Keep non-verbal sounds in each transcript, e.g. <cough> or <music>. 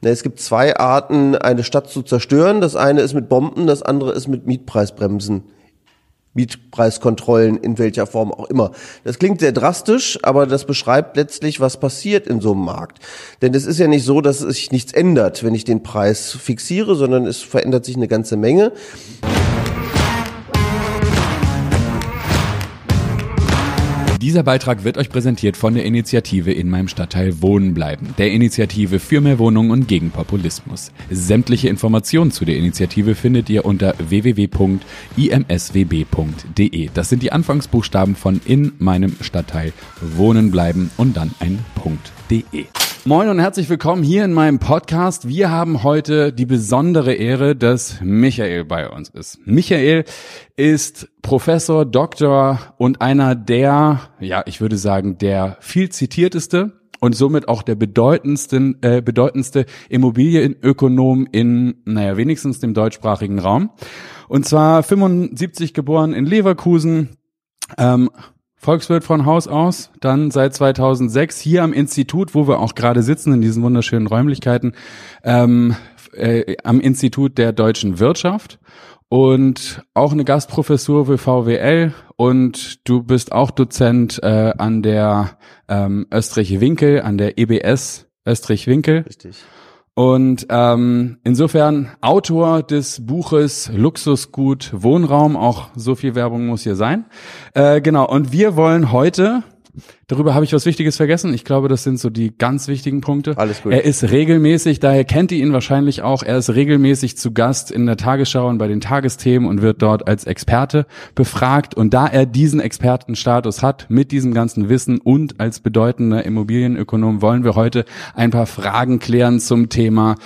Es gibt zwei Arten, eine Stadt zu zerstören. Das eine ist mit Bomben, das andere ist mit Mietpreisbremsen. Mietpreiskontrollen in welcher Form auch immer. Das klingt sehr drastisch, aber das beschreibt letztlich, was passiert in so einem Markt. Denn es ist ja nicht so, dass sich nichts ändert, wenn ich den Preis fixiere, sondern es verändert sich eine ganze Menge. Dieser Beitrag wird euch präsentiert von der Initiative in meinem Stadtteil Wohnen bleiben, der Initiative für mehr Wohnungen und gegen Populismus. Sämtliche Informationen zu der Initiative findet ihr unter www.imswb.de. Das sind die Anfangsbuchstaben von in meinem Stadtteil Wohnen bleiben und dann ein Punkt.de. Moin und herzlich willkommen hier in meinem Podcast. Wir haben heute die besondere Ehre, dass Michael bei uns ist. Michael ist Professor, Doktor und einer der, ja, ich würde sagen, der viel zitierteste und somit auch der bedeutendsten, äh, bedeutendste Immobilienökonom in, naja, wenigstens dem deutschsprachigen Raum. Und zwar 75 geboren in Leverkusen, ähm, Volkswirt von Haus aus, dann seit 2006 hier am Institut, wo wir auch gerade sitzen in diesen wunderschönen Räumlichkeiten, ähm, äh, am Institut der deutschen Wirtschaft und auch eine Gastprofessur für VWL und du bist auch Dozent äh, an der ähm, Österreich-Winkel, an der EBS Österreich-Winkel. Richtig. Und ähm, insofern Autor des Buches Luxusgut Wohnraum, auch so viel Werbung muss hier sein. Äh, genau, und wir wollen heute Darüber habe ich was Wichtiges vergessen. Ich glaube, das sind so die ganz wichtigen Punkte. Alles gut. Er ist regelmäßig, daher kennt ihr ihn wahrscheinlich auch, er ist regelmäßig zu Gast in der Tagesschau und bei den Tagesthemen und wird dort als Experte befragt. Und da er diesen Expertenstatus hat, mit diesem ganzen Wissen und als bedeutender Immobilienökonom, wollen wir heute ein paar Fragen klären zum Thema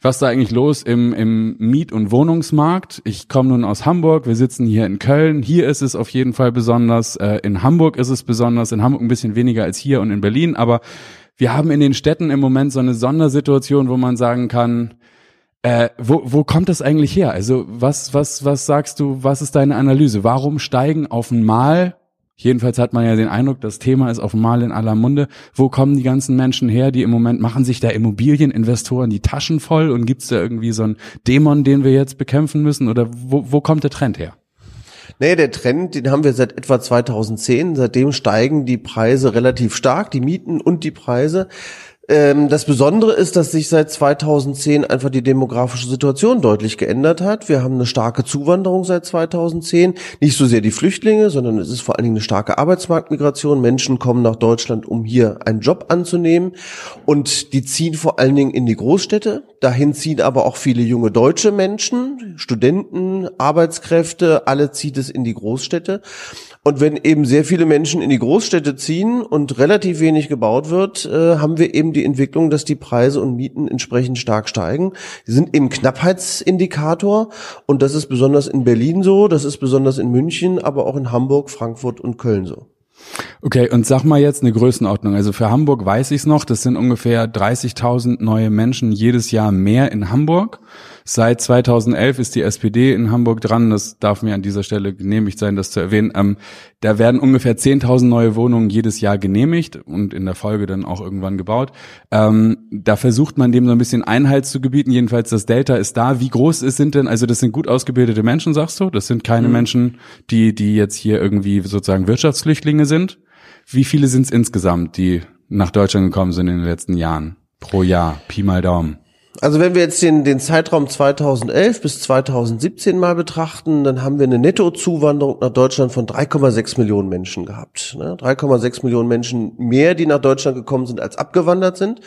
was ist da eigentlich los im, im Miet- und Wohnungsmarkt? Ich komme nun aus Hamburg, wir sitzen hier in Köln. Hier ist es auf jeden Fall besonders. Äh, in Hamburg ist es besonders. In Hamburg ein bisschen weniger als hier und in Berlin. Aber wir haben in den Städten im Moment so eine Sondersituation, wo man sagen kann, äh, wo, wo kommt das eigentlich her? Also was, was, was sagst du, was ist deine Analyse? Warum steigen auf einmal Jedenfalls hat man ja den Eindruck, das Thema ist auf einmal in aller Munde. Wo kommen die ganzen Menschen her, die im Moment machen sich da Immobilieninvestoren die Taschen voll und gibt's da irgendwie so einen Dämon, den wir jetzt bekämpfen müssen? Oder wo, wo kommt der Trend her? Nee, der Trend, den haben wir seit etwa 2010. Seitdem steigen die Preise relativ stark, die Mieten und die Preise. Ähm, das Besondere ist, dass sich seit 2010 einfach die demografische Situation deutlich geändert hat. Wir haben eine starke Zuwanderung seit 2010. Nicht so sehr die Flüchtlinge, sondern es ist vor allen Dingen eine starke Arbeitsmarktmigration. Menschen kommen nach Deutschland, um hier einen Job anzunehmen. Und die ziehen vor allen Dingen in die Großstädte. Dahin ziehen aber auch viele junge deutsche Menschen, Studenten, Arbeitskräfte. Alle zieht es in die Großstädte. Und wenn eben sehr viele Menschen in die Großstädte ziehen und relativ wenig gebaut wird, äh, haben wir eben die Entwicklung, dass die Preise und Mieten entsprechend stark steigen. Sie sind eben Knappheitsindikator und das ist besonders in Berlin so, das ist besonders in München, aber auch in Hamburg, Frankfurt und Köln so. Okay, und sag mal jetzt eine Größenordnung. Also für Hamburg weiß ich es noch, das sind ungefähr 30.000 neue Menschen jedes Jahr mehr in Hamburg. Seit 2011 ist die SPD in Hamburg dran. Das darf mir an dieser Stelle genehmigt sein, das zu erwähnen. Ähm, da werden ungefähr 10.000 neue Wohnungen jedes Jahr genehmigt und in der Folge dann auch irgendwann gebaut. Ähm, da versucht man dem so ein bisschen Einhalt zu gebieten. Jedenfalls das Delta ist da. Wie groß ist, sind denn, also das sind gut ausgebildete Menschen, sagst du? Das sind keine mhm. Menschen, die, die jetzt hier irgendwie sozusagen Wirtschaftsflüchtlinge sind. Wie viele sind es insgesamt, die nach Deutschland gekommen sind in den letzten Jahren? Pro Jahr, Pi mal Daumen. Also wenn wir jetzt den, den Zeitraum 2011 bis 2017 mal betrachten, dann haben wir eine Nettozuwanderung nach Deutschland von 3,6 Millionen Menschen gehabt. 3,6 ne? Millionen Menschen mehr, die nach Deutschland gekommen sind, als abgewandert sind.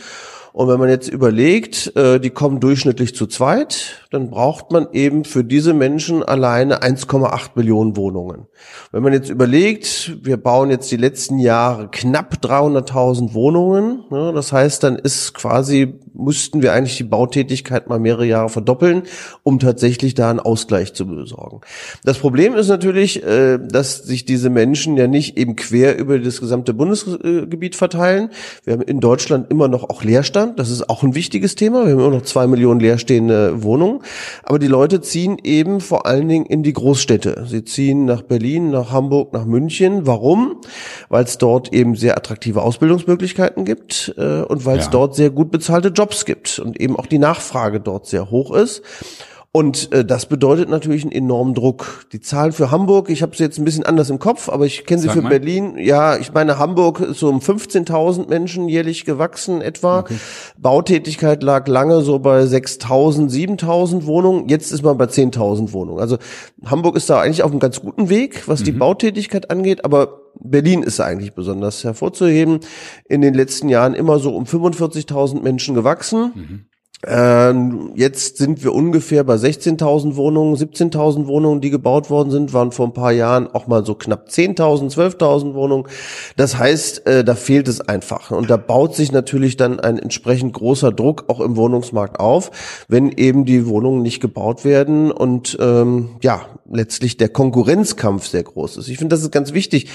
Und wenn man jetzt überlegt, äh, die kommen durchschnittlich zu zweit, dann braucht man eben für diese Menschen alleine 1,8 Millionen Wohnungen. Wenn man jetzt überlegt, wir bauen jetzt die letzten Jahre knapp 300.000 Wohnungen, ne, das heißt, dann ist quasi, müssten wir eigentlich die Bautätigkeit mal mehrere Jahre verdoppeln, um tatsächlich da einen Ausgleich zu besorgen. Das Problem ist natürlich, äh, dass sich diese Menschen ja nicht eben quer über das gesamte Bundesgebiet verteilen. Wir haben in Deutschland immer noch auch Leerstand. Das ist auch ein wichtiges Thema. Wir haben immer noch zwei Millionen leerstehende Wohnungen. Aber die Leute ziehen eben vor allen Dingen in die Großstädte. Sie ziehen nach Berlin, nach Hamburg, nach München. Warum? Weil es dort eben sehr attraktive Ausbildungsmöglichkeiten gibt äh, und weil es ja. dort sehr gut bezahlte Jobs gibt und eben auch die Nachfrage dort sehr hoch ist. Und äh, das bedeutet natürlich einen enormen Druck. Die Zahlen für Hamburg, ich habe sie jetzt ein bisschen anders im Kopf, aber ich kenne sie Sag für mal. Berlin. Ja, ich meine, Hamburg ist so um 15.000 Menschen jährlich gewachsen etwa. Okay. Bautätigkeit lag lange so bei 6.000, 7.000 Wohnungen. Jetzt ist man bei 10.000 Wohnungen. Also Hamburg ist da eigentlich auf einem ganz guten Weg, was mhm. die Bautätigkeit angeht, aber Berlin ist eigentlich besonders hervorzuheben. In den letzten Jahren immer so um 45.000 Menschen gewachsen. Mhm. Ähm, jetzt sind wir ungefähr bei 16.000 Wohnungen, 17.000 Wohnungen, die gebaut worden sind, waren vor ein paar Jahren auch mal so knapp 10.000, 12.000 Wohnungen. Das heißt, äh, da fehlt es einfach. Und da baut sich natürlich dann ein entsprechend großer Druck auch im Wohnungsmarkt auf, wenn eben die Wohnungen nicht gebaut werden und ähm, ja, letztlich der Konkurrenzkampf sehr groß ist. Ich finde, das ist ganz wichtig.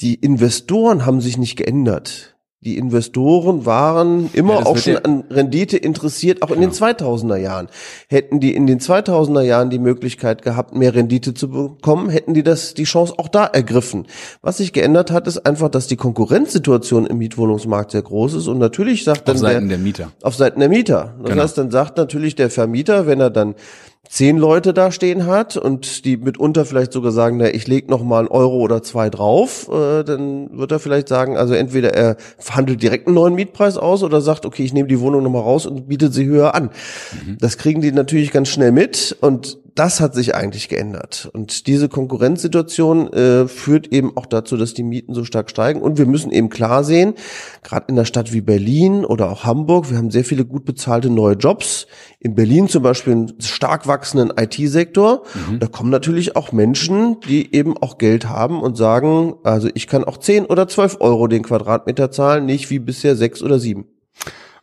Die Investoren haben sich nicht geändert die Investoren waren immer ja, auch schon an Rendite interessiert, auch in den 2000er Jahren. Hätten die in den 2000er Jahren die Möglichkeit gehabt, mehr Rendite zu bekommen, hätten die das, die Chance auch da ergriffen. Was sich geändert hat, ist einfach, dass die Konkurrenzsituation im Mietwohnungsmarkt sehr groß ist und natürlich sagt dann auf Seiten der, der Mieter. Auf Seiten der Mieter. Das genau. heißt, dann sagt natürlich der Vermieter, wenn er dann zehn Leute da stehen hat und die mitunter vielleicht sogar sagen, na, ich leg noch mal einen Euro oder zwei drauf, äh, dann wird er vielleicht sagen, also entweder er verhandelt direkt einen neuen Mietpreis aus oder sagt, okay, ich nehme die Wohnung noch mal raus und bietet sie höher an. Mhm. Das kriegen die natürlich ganz schnell mit und das hat sich eigentlich geändert. Und diese Konkurrenzsituation äh, führt eben auch dazu, dass die Mieten so stark steigen. Und wir müssen eben klar sehen, gerade in einer Stadt wie Berlin oder auch Hamburg, wir haben sehr viele gut bezahlte neue Jobs. In Berlin zum Beispiel einen stark wachsenden IT-Sektor. Mhm. Da kommen natürlich auch Menschen, die eben auch Geld haben und sagen, also ich kann auch 10 oder 12 Euro den Quadratmeter zahlen, nicht wie bisher sechs oder sieben.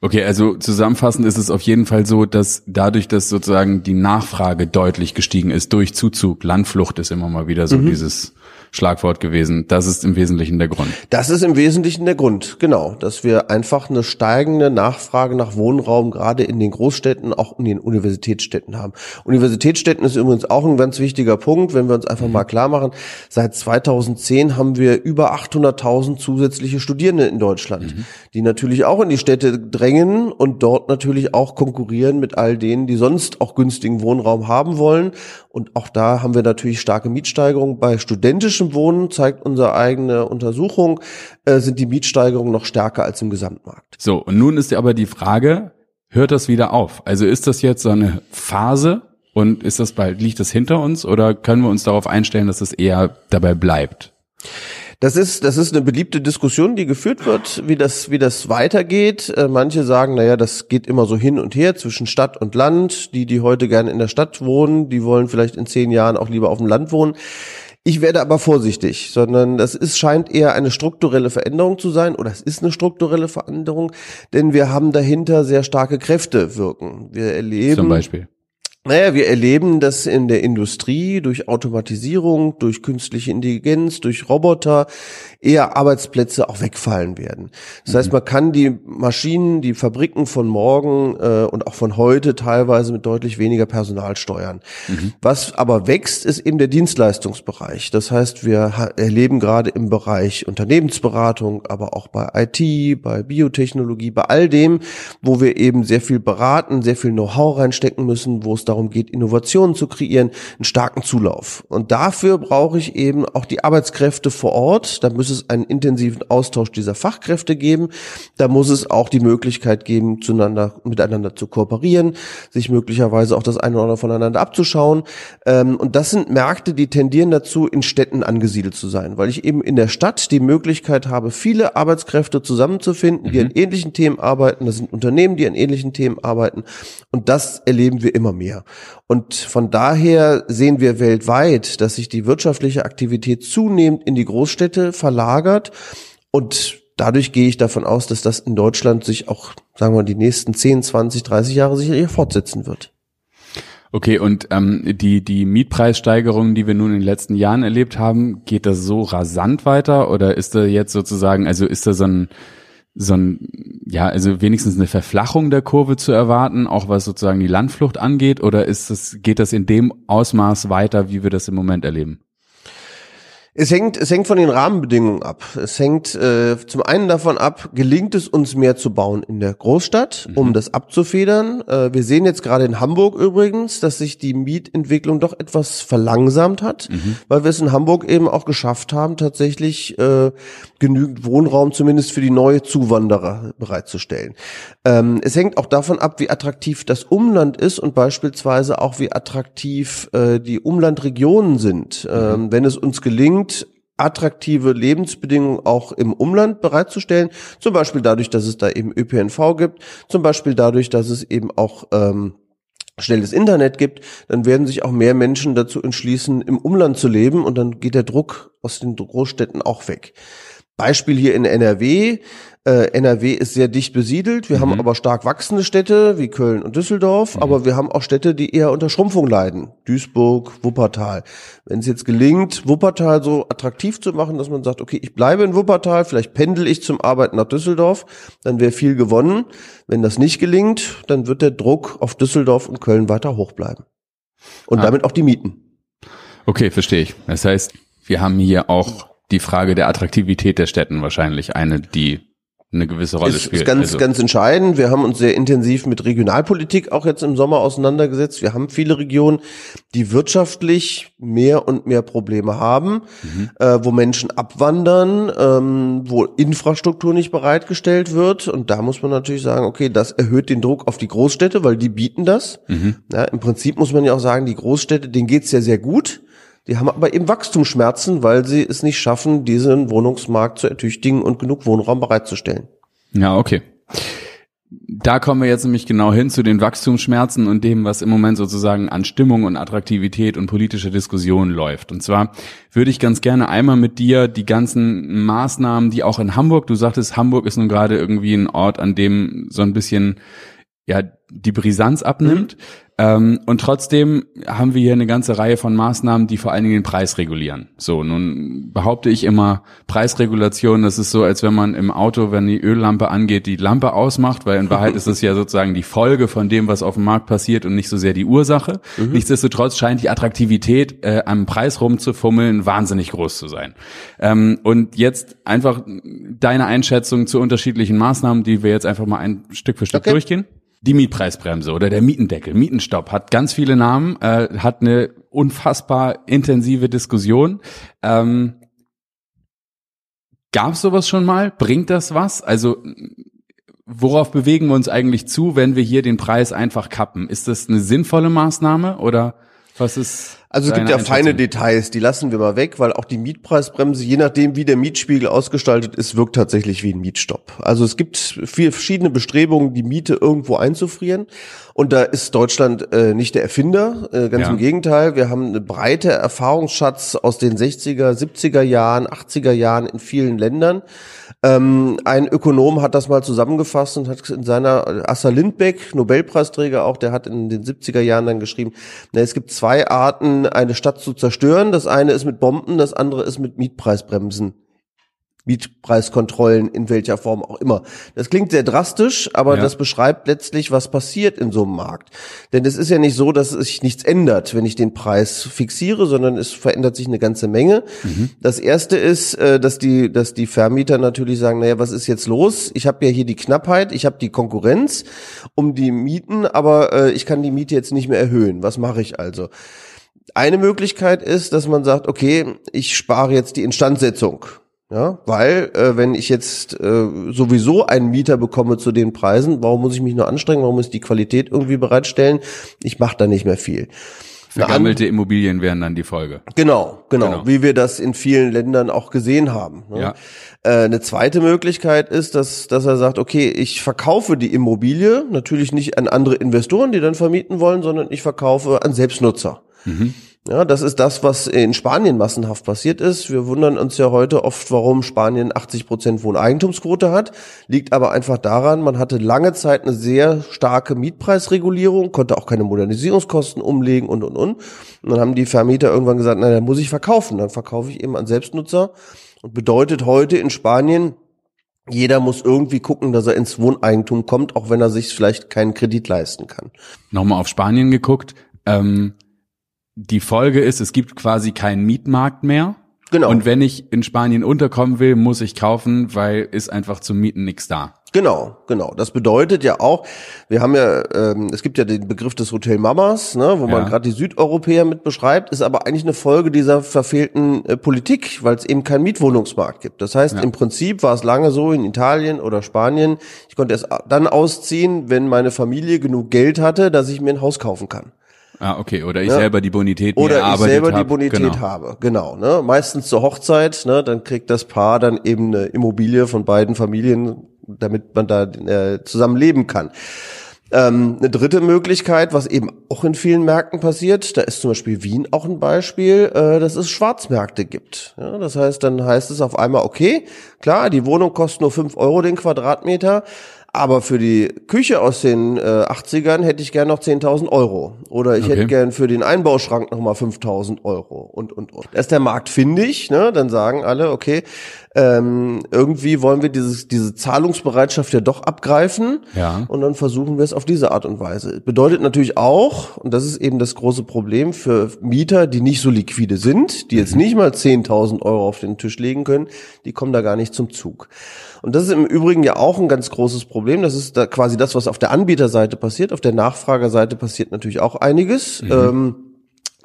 Okay, also zusammenfassend ist es auf jeden Fall so, dass dadurch, dass sozusagen die Nachfrage deutlich gestiegen ist durch Zuzug, Landflucht ist immer mal wieder so mhm. dieses Schlagwort gewesen. Das ist im Wesentlichen der Grund. Das ist im Wesentlichen der Grund, genau, dass wir einfach eine steigende Nachfrage nach Wohnraum gerade in den Großstädten, auch in den Universitätsstädten haben. Universitätsstädten ist übrigens auch ein ganz wichtiger Punkt, wenn wir uns einfach mal klar machen. Seit 2010 haben wir über 800.000 zusätzliche Studierende in Deutschland, mhm. die natürlich auch in die Städte drängen und dort natürlich auch konkurrieren mit all denen, die sonst auch günstigen Wohnraum haben wollen. Und auch da haben wir natürlich starke Mietsteigerungen bei studentischen städtischem Wohnen, zeigt unsere eigene Untersuchung, äh, sind die Mietsteigerungen noch stärker als im Gesamtmarkt. So, und nun ist ja aber die Frage, hört das wieder auf? Also ist das jetzt so eine Phase und ist das bald, liegt das hinter uns oder können wir uns darauf einstellen, dass es eher dabei bleibt? Das ist, das ist eine beliebte Diskussion, die geführt wird, wie das, wie das weitergeht. Äh, manche sagen, naja, das geht immer so hin und her zwischen Stadt und Land. Die, die heute gerne in der Stadt wohnen, die wollen vielleicht in zehn Jahren auch lieber auf dem Land wohnen. Ich werde aber vorsichtig, sondern das ist, scheint eher eine strukturelle Veränderung zu sein oder es ist eine strukturelle Veränderung, denn wir haben dahinter sehr starke Kräfte wirken. Wir erleben. Zum Beispiel. Naja, wir erleben, dass in der Industrie durch Automatisierung, durch künstliche Intelligenz, durch Roboter eher Arbeitsplätze auch wegfallen werden. Das mhm. heißt, man kann die Maschinen, die Fabriken von morgen äh, und auch von heute teilweise mit deutlich weniger Personal steuern. Mhm. Was aber wächst, ist eben der Dienstleistungsbereich. Das heißt, wir erleben gerade im Bereich Unternehmensberatung, aber auch bei IT, bei Biotechnologie, bei all dem, wo wir eben sehr viel beraten, sehr viel Know-how reinstecken müssen, wo es darum geht, Innovationen zu kreieren, einen starken Zulauf. Und dafür brauche ich eben auch die Arbeitskräfte vor Ort. Da muss es einen intensiven Austausch dieser Fachkräfte geben. Da muss es auch die Möglichkeit geben, zueinander, miteinander zu kooperieren, sich möglicherweise auch das eine oder andere voneinander abzuschauen. Ähm, und das sind Märkte, die tendieren dazu, in Städten angesiedelt zu sein, weil ich eben in der Stadt die Möglichkeit habe, viele Arbeitskräfte zusammenzufinden, die mhm. an ähnlichen Themen arbeiten. Das sind Unternehmen, die an ähnlichen Themen arbeiten. Und das erleben wir immer mehr. Und von daher sehen wir weltweit, dass sich die wirtschaftliche Aktivität zunehmend in die Großstädte verlagert und dadurch gehe ich davon aus, dass das in Deutschland sich auch, sagen wir, die nächsten 10, 20, 30 Jahre sicherlich fortsetzen wird. Okay, und ähm, die, die Mietpreissteigerungen, die wir nun in den letzten Jahren erlebt haben, geht das so rasant weiter oder ist da jetzt sozusagen, also ist da so ein so ein, ja, also wenigstens eine Verflachung der Kurve zu erwarten, auch was sozusagen die Landflucht angeht, oder ist das, geht das in dem Ausmaß weiter, wie wir das im Moment erleben? Es hängt, es hängt von den Rahmenbedingungen ab. Es hängt äh, zum einen davon ab, gelingt es uns mehr zu bauen in der Großstadt, mhm. um das abzufedern. Äh, wir sehen jetzt gerade in Hamburg übrigens, dass sich die Mietentwicklung doch etwas verlangsamt hat, mhm. weil wir es in Hamburg eben auch geschafft haben, tatsächlich äh, genügend Wohnraum zumindest für die neue Zuwanderer bereitzustellen. Ähm, es hängt auch davon ab, wie attraktiv das Umland ist und beispielsweise auch wie attraktiv äh, die Umlandregionen sind. Mhm. Ähm, wenn es uns gelingt, gelingt, attraktive Lebensbedingungen auch im Umland bereitzustellen. Zum Beispiel dadurch, dass es da eben ÖPNV gibt, zum Beispiel dadurch, dass es eben auch ähm, schnelles Internet gibt, dann werden sich auch mehr Menschen dazu entschließen, im Umland zu leben und dann geht der Druck aus den Großstädten auch weg. Beispiel hier in NRW. Äh, NRW ist sehr dicht besiedelt. Wir mhm. haben aber stark wachsende Städte wie Köln und Düsseldorf, mhm. aber wir haben auch Städte, die eher unter Schrumpfung leiden. Duisburg, Wuppertal. Wenn es jetzt gelingt, Wuppertal so attraktiv zu machen, dass man sagt, okay, ich bleibe in Wuppertal, vielleicht pendel ich zum Arbeiten nach Düsseldorf, dann wäre viel gewonnen. Wenn das nicht gelingt, dann wird der Druck auf Düsseldorf und Köln weiter hoch bleiben. Und ah. damit auch die Mieten. Okay, verstehe ich. Das heißt, wir haben hier auch die Frage der Attraktivität der Städten wahrscheinlich eine, die eine gewisse Rolle ist, spielt. Ist ganz, also. ganz entscheidend. Wir haben uns sehr intensiv mit Regionalpolitik auch jetzt im Sommer auseinandergesetzt. Wir haben viele Regionen, die wirtschaftlich mehr und mehr Probleme haben, mhm. äh, wo Menschen abwandern, ähm, wo Infrastruktur nicht bereitgestellt wird. Und da muss man natürlich sagen, okay, das erhöht den Druck auf die Großstädte, weil die bieten das. Mhm. Ja, Im Prinzip muss man ja auch sagen, die Großstädte, denen geht's ja sehr gut. Die haben aber eben Wachstumsschmerzen, weil sie es nicht schaffen, diesen Wohnungsmarkt zu ertüchtigen und genug Wohnraum bereitzustellen. Ja, okay. Da kommen wir jetzt nämlich genau hin zu den Wachstumsschmerzen und dem, was im Moment sozusagen an Stimmung und Attraktivität und politischer Diskussion läuft. Und zwar würde ich ganz gerne einmal mit dir die ganzen Maßnahmen, die auch in Hamburg, du sagtest, Hamburg ist nun gerade irgendwie ein Ort, an dem so ein bisschen ja die Brisanz abnimmt. Mhm. Ähm, und trotzdem haben wir hier eine ganze Reihe von Maßnahmen, die vor allen Dingen den Preis regulieren. So, nun behaupte ich immer, Preisregulation, das ist so, als wenn man im Auto, wenn die Öllampe angeht, die Lampe ausmacht, weil in Wahrheit ist es ja sozusagen die Folge von dem, was auf dem Markt passiert und nicht so sehr die Ursache. Mhm. Nichtsdestotrotz scheint die Attraktivität äh, am Preis rumzufummeln wahnsinnig groß zu sein. Ähm, und jetzt einfach deine Einschätzung zu unterschiedlichen Maßnahmen, die wir jetzt einfach mal ein Stück für Stück okay. durchgehen die Mietpreisbremse oder der Mietendeckel, Mietenstopp, hat ganz viele Namen, äh, hat eine unfassbar intensive Diskussion. Ähm, Gab sowas schon mal? Bringt das was? Also worauf bewegen wir uns eigentlich zu, wenn wir hier den Preis einfach kappen? Ist das eine sinnvolle Maßnahme oder was ist? Also es gibt ja feine Details, die lassen wir mal weg, weil auch die Mietpreisbremse, je nachdem wie der Mietspiegel ausgestaltet ist, wirkt tatsächlich wie ein Mietstopp. Also es gibt viele verschiedene Bestrebungen, die Miete irgendwo einzufrieren. Und da ist Deutschland äh, nicht der Erfinder, äh, ganz ja. im Gegenteil. Wir haben eine breite Erfahrungsschatz aus den 60er, 70er Jahren, 80er Jahren in vielen Ländern. Ähm, ein Ökonom hat das mal zusammengefasst und hat in seiner Assa Lindbeck, Nobelpreisträger auch, der hat in den 70er Jahren dann geschrieben, na, es gibt zwei Arten, eine Stadt zu zerstören. Das eine ist mit Bomben, das andere ist mit Mietpreisbremsen. Mietpreiskontrollen in welcher Form auch immer. Das klingt sehr drastisch, aber ja. das beschreibt letztlich, was passiert in so einem Markt. Denn es ist ja nicht so, dass sich nichts ändert, wenn ich den Preis fixiere, sondern es verändert sich eine ganze Menge. Mhm. Das erste ist, äh, dass die, dass die Vermieter natürlich sagen, naja, was ist jetzt los? Ich habe ja hier die Knappheit, ich habe die Konkurrenz um die Mieten, aber äh, ich kann die Miete jetzt nicht mehr erhöhen. Was mache ich also? Eine Möglichkeit ist, dass man sagt, okay, ich spare jetzt die Instandsetzung. Ja, weil äh, wenn ich jetzt äh, sowieso einen Mieter bekomme zu den Preisen, warum muss ich mich nur anstrengen? Warum muss ich die Qualität irgendwie bereitstellen? Ich mache da nicht mehr viel. Vergammelte Immobilien wären dann die Folge. Genau, genau, genau, wie wir das in vielen Ländern auch gesehen haben. Ne? Ja. Äh, eine zweite Möglichkeit ist, dass, dass er sagt, okay, ich verkaufe die Immobilie, natürlich nicht an andere Investoren, die dann vermieten wollen, sondern ich verkaufe an Selbstnutzer. Mhm. Ja, das ist das, was in Spanien massenhaft passiert ist. Wir wundern uns ja heute oft, warum Spanien 80 Prozent Wohneigentumsquote hat. Liegt aber einfach daran, man hatte lange Zeit eine sehr starke Mietpreisregulierung, konnte auch keine Modernisierungskosten umlegen und, und, und. Und dann haben die Vermieter irgendwann gesagt, na, dann muss ich verkaufen. Dann verkaufe ich eben an Selbstnutzer. Und bedeutet heute in Spanien, jeder muss irgendwie gucken, dass er ins Wohneigentum kommt, auch wenn er sich vielleicht keinen Kredit leisten kann. Nochmal auf Spanien geguckt. Ähm, die Folge ist, es gibt quasi keinen Mietmarkt mehr. Genau. Und wenn ich in Spanien unterkommen will, muss ich kaufen, weil ist einfach zum Mieten nichts da. Genau, genau. Das bedeutet ja auch, wir haben ja, ähm, es gibt ja den Begriff des Hotel Mamas, ne, wo man Ja. gerade die Südeuropäer mit beschreibt, ist aber eigentlich eine Folge dieser verfehlten äh, Politik, weil es eben keinen Mietwohnungsmarkt gibt. Das heißt, Ja. im Prinzip war es lange so in Italien oder Spanien, ich konnte erst dann ausziehen, wenn meine Familie genug Geld hatte, dass ich mir ein Haus kaufen kann. Ah, okay. Oder ich Ja. selber die Bonität Oder ich selber die hab. Bonität genau. habe. Genau. Ne? Meistens zur Hochzeit, ne? dann kriegt das Paar dann eben eine Immobilie von beiden Familien, damit man da äh, zusammen leben kann. Ähm, eine dritte Möglichkeit, was eben auch in vielen Märkten passiert, da ist zum Beispiel Wien auch ein Beispiel, äh, dass es Schwarzmärkte gibt. Ja, das heißt, dann heißt es auf einmal, okay, klar, die Wohnung kostet nur fünf Euro den Quadratmeter, aber für die Küche aus den äh, 80ern hätte ich gern noch 10.000 Euro. Oder ich Okay. hätte gern für den Einbauschrank nochmal 5.000 Euro und, und, und. Da ist der Markt findig, ne? dann sagen alle, okay, ähm, irgendwie wollen wir dieses, diese Zahlungsbereitschaft ja doch abgreifen Ja. und dann versuchen wir es auf diese Art und Weise. Bedeutet natürlich auch, und das ist eben das große Problem für Mieter, die nicht so liquide sind, die jetzt nicht mal 10.000 Euro auf den Tisch legen können, die kommen da gar nicht zum Zug. Und das ist im Übrigen ja auch ein ganz großes Problem. Das ist da quasi das, was auf der Anbieterseite passiert. Auf der Nachfragerseite passiert natürlich auch einiges. Ähm,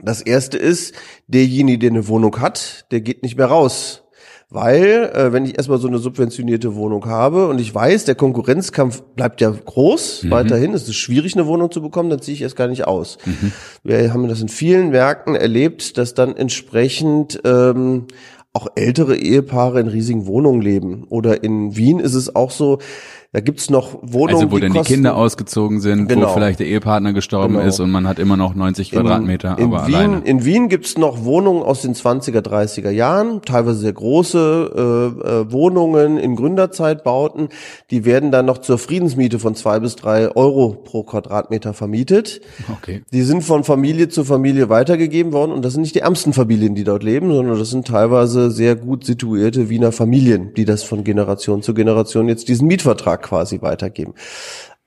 das erste ist, derjenige, der eine Wohnung hat, der geht nicht mehr raus. Weil, äh, wenn ich erstmal so eine subventionierte Wohnung habe und ich weiß, der Konkurrenzkampf bleibt ja groß, weiterhin, es ist schwierig, eine Wohnung zu bekommen, dann ziehe ich erst gar nicht aus. Wir haben das in vielen Märkten erlebt, dass dann entsprechend ähm, auch ältere Ehepaare in riesigen Wohnungen leben. Oder in Wien ist es auch so, da gibt's noch Wohnungen, Also wo dann die kosten- Kinder ausgezogen sind, Genau. wo vielleicht der Ehepartner gestorben Genau. ist und man hat immer noch 90 Quadratmeter, in aber Wien, alleine. In Wien gibt's noch Wohnungen aus den 20er, 30er Jahren, teilweise sehr große äh, äh, Wohnungen in Gründerzeitbauten. Die werden dann noch zur Friedensmiete von zwei bis drei Euro pro Quadratmeter vermietet. Okay. Die sind von Familie zu Familie weitergegeben worden und das sind nicht die ärmsten Familien, die dort leben, sondern das sind teilweise sehr gut situierte Wiener Familien, die das von Generation zu Generation jetzt diesen Mietvertrag quasi weitergeben.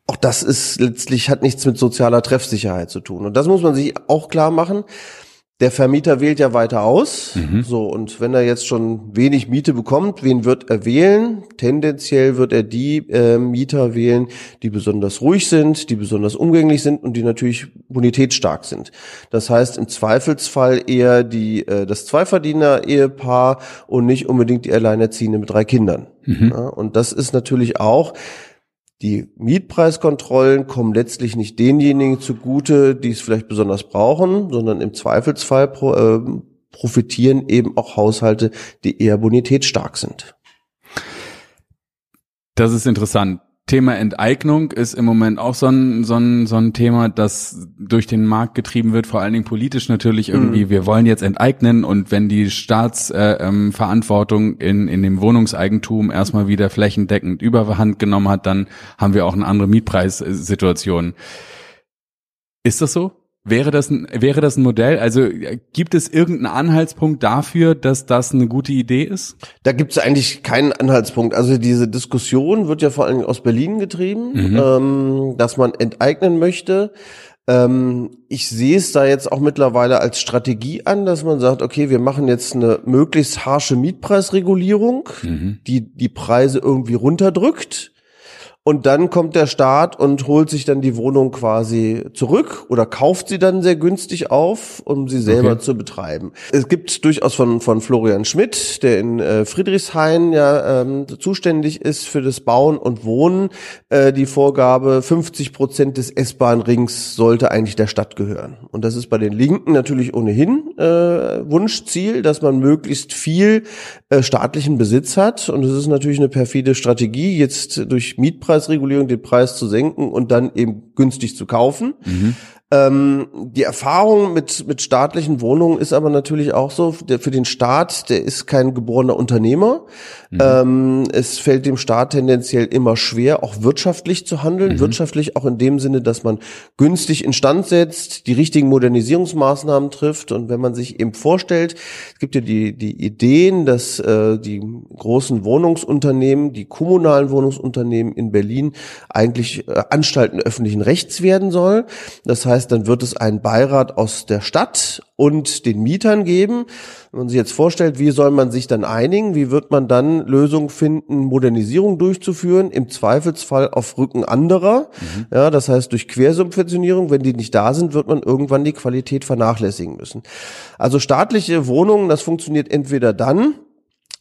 Auch das ist letztlich hat nichts mit sozialer Treffsicherheit zu tun und das muss man sich auch klar machen. Der Vermieter wählt ja weiter aus. So, und wenn er jetzt schon wenig Miete bekommt, wen wird er wählen? Tendenziell wird er die äh, Mieter wählen, die besonders ruhig sind, die besonders umgänglich sind und die natürlich bonitätsstark sind. Das heißt im Zweifelsfall eher die äh, das Zweiverdiener-Ehepaar und nicht unbedingt die Alleinerziehende mit drei Kindern. Ja, und das ist natürlich auch die Mietpreiskontrollen kommen letztlich nicht denjenigen zugute, die es vielleicht besonders brauchen, sondern im Zweifelsfall pro, äh, profitieren eben auch Haushalte, die eher bonitätsstark sind. Das ist interessant. Thema Enteignung ist im Moment auch so ein, so ein, so ein Thema, das durch den Markt getrieben wird, vor allen Dingen politisch natürlich irgendwie. Wir wollen jetzt enteignen und wenn die Staatsverantwortung äh, ähm, in, in dem Wohnungseigentum erstmal wieder flächendeckend Überhand genommen hat, dann haben wir auch eine andere Mietpreissituation. Ist das so? Wäre das ein, wäre das ein Modell? Also äh, gibt es irgendeinen Anhaltspunkt dafür, dass das eine gute Idee ist? Da gibt es eigentlich keinen Anhaltspunkt. Also diese Diskussion wird ja vor allem aus Berlin getrieben, Mhm. ähm, dass man enteignen möchte. Ähm, ich sehe es da jetzt auch mittlerweile als Strategie an, dass man sagt, okay, wir machen jetzt eine möglichst harsche Mietpreisregulierung, Mhm. die die Preise irgendwie runterdrückt. Und dann kommt der Staat und holt sich dann die Wohnung quasi zurück oder kauft sie dann sehr günstig auf, um sie selber Okay. zu betreiben. Es gibt durchaus von, von Florian Schmidt, der in äh, Friedrichshain ja ähm, zuständig ist für das Bauen und Wohnen, äh, die Vorgabe, 50 Prozent des S-Bahn-Rings sollte eigentlich der Stadt gehören. Und das ist bei den Linken natürlich ohnehin äh, Wunschziel, dass man möglichst viel äh, staatlichen Besitz hat. Und es ist natürlich eine perfide Strategie, jetzt durch Mietpreisregulierung den Preis zu senken und dann eben günstig zu kaufen. Ähm, die Erfahrung mit, mit staatlichen Wohnungen ist aber natürlich auch so, der, für den Staat, der ist kein geborener Unternehmer. Mhm. Ähm, es fällt dem Staat tendenziell immer schwer, auch wirtschaftlich zu handeln. Mhm. Wirtschaftlich auch in dem Sinne, dass man günstig instand setzt, die richtigen Modernisierungsmaßnahmen trifft. Und wenn man sich eben vorstellt, es gibt ja die, die Ideen, dass äh, die großen Wohnungsunternehmen, die kommunalen Wohnungsunternehmen in Berlin eigentlich äh, Anstalten öffentlichen Rechts werden soll. Das heißt, heißt, dann wird es einen Beirat aus der Stadt und den Mietern geben. Wenn man sich jetzt vorstellt, wie soll man sich dann einigen? Wie wird man dann Lösungen finden, Modernisierung durchzuführen? Im Zweifelsfall auf Rücken anderer. Mhm. Ja, das heißt durch Quersubventionierung. Wenn die nicht da sind, wird man irgendwann die Qualität vernachlässigen müssen. Also staatliche Wohnungen, das funktioniert entweder dann,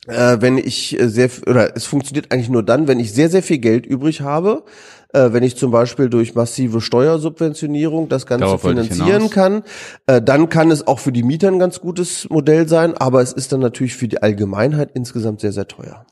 äh, wenn ich sehr, oder es funktioniert eigentlich nur dann, wenn ich sehr, sehr viel Geld übrig habe äh, wenn ich zum Beispiel durch massive Steuersubventionierung das Ganze Darauf finanzieren kann, äh, dann kann es auch für die Mieter ein ganz gutes Modell sein, aber es ist dann natürlich für die Allgemeinheit insgesamt sehr, sehr teuer.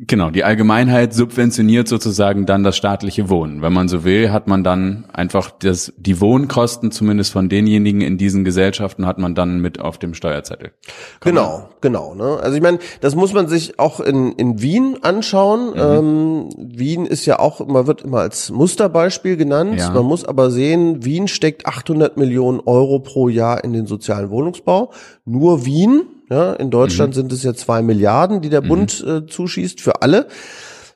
Genau, die Allgemeinheit subventioniert sozusagen dann das staatliche Wohnen. Wenn man so will, hat man dann einfach das, die Wohnkosten zumindest von denjenigen in diesen Gesellschaften hat man dann mit auf dem Steuerzettel. Kann genau, man? genau. Ne? Also ich meine, das muss man sich auch in, in Wien anschauen. Mhm. Ähm, Wien ist ja auch immer, wird immer als Musterbeispiel genannt. Ja. Man muss aber sehen, Wien steckt 800 Millionen Euro pro Jahr in den sozialen Wohnungsbau. Nur Wien, ja, in Deutschland mhm. sind es ja zwei Milliarden, die der mhm. Bund äh, zuschießt für alle.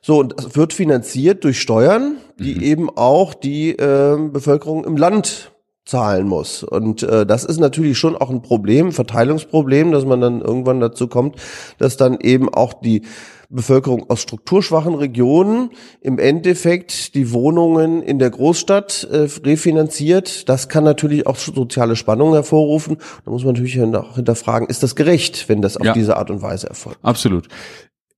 So, und das wird finanziert durch Steuern, die mhm. eben auch die äh, Bevölkerung im Land zahlen muss. Und äh, das ist natürlich schon auch ein Problem, Verteilungsproblem, dass man dann irgendwann dazu kommt, dass dann eben auch die Bevölkerung aus strukturschwachen Regionen im Endeffekt die Wohnungen in der Großstadt äh, refinanziert. Das kann natürlich auch soziale Spannungen hervorrufen. Da muss man natürlich auch hinterfragen, ist das gerecht, wenn das auf ja. diese Art und Weise erfolgt? Absolut.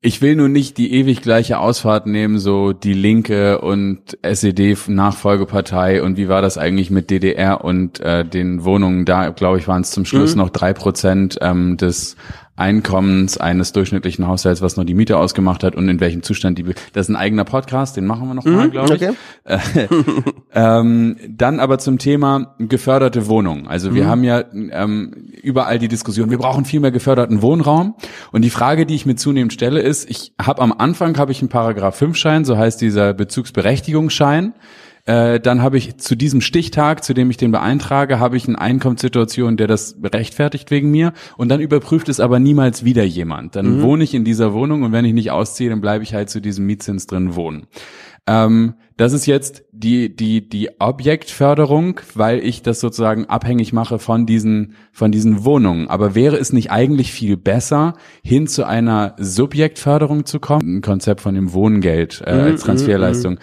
Ich will nur nicht die ewig gleiche Ausfahrt nehmen, so die Linke und SED-Nachfolgepartei und wie war das eigentlich mit DDR und äh, den Wohnungen da, glaube ich, waren es zum Schluss mhm. noch drei Prozent ähm, des Einkommens eines durchschnittlichen Haushalts, was noch die Miete ausgemacht hat und in welchem Zustand die. Das ist ein eigener Podcast, den machen wir noch mal, mhm, glaube ich. Okay. Äh, <laughs> ähm, dann aber zum Thema geförderte Wohnungen. Also wir mhm. haben ja ähm, überall die Diskussion, wir brauchen viel mehr geförderten Wohnraum. Und die Frage, die ich mir zunehmend stelle, ist: Ich habe am Anfang habe ich einen Paragraph 5 Schein, so heißt dieser Bezugsberechtigungsschein. Äh, dann habe ich zu diesem Stichtag, zu dem ich den beeintrage, habe ich eine Einkommenssituation, der das rechtfertigt wegen mir. Und dann überprüft es aber niemals wieder jemand. Dann mhm. wohne ich in dieser Wohnung und wenn ich nicht ausziehe, dann bleibe ich halt zu diesem Mietzins drin wohnen. Ähm, das ist jetzt die, die, die Objektförderung, weil ich das sozusagen abhängig mache von diesen, von diesen Wohnungen. Aber wäre es nicht eigentlich viel besser, hin zu einer Subjektförderung zu kommen? Ein Konzept von dem Wohngeld äh, als mhm, Transferleistung. Mhm,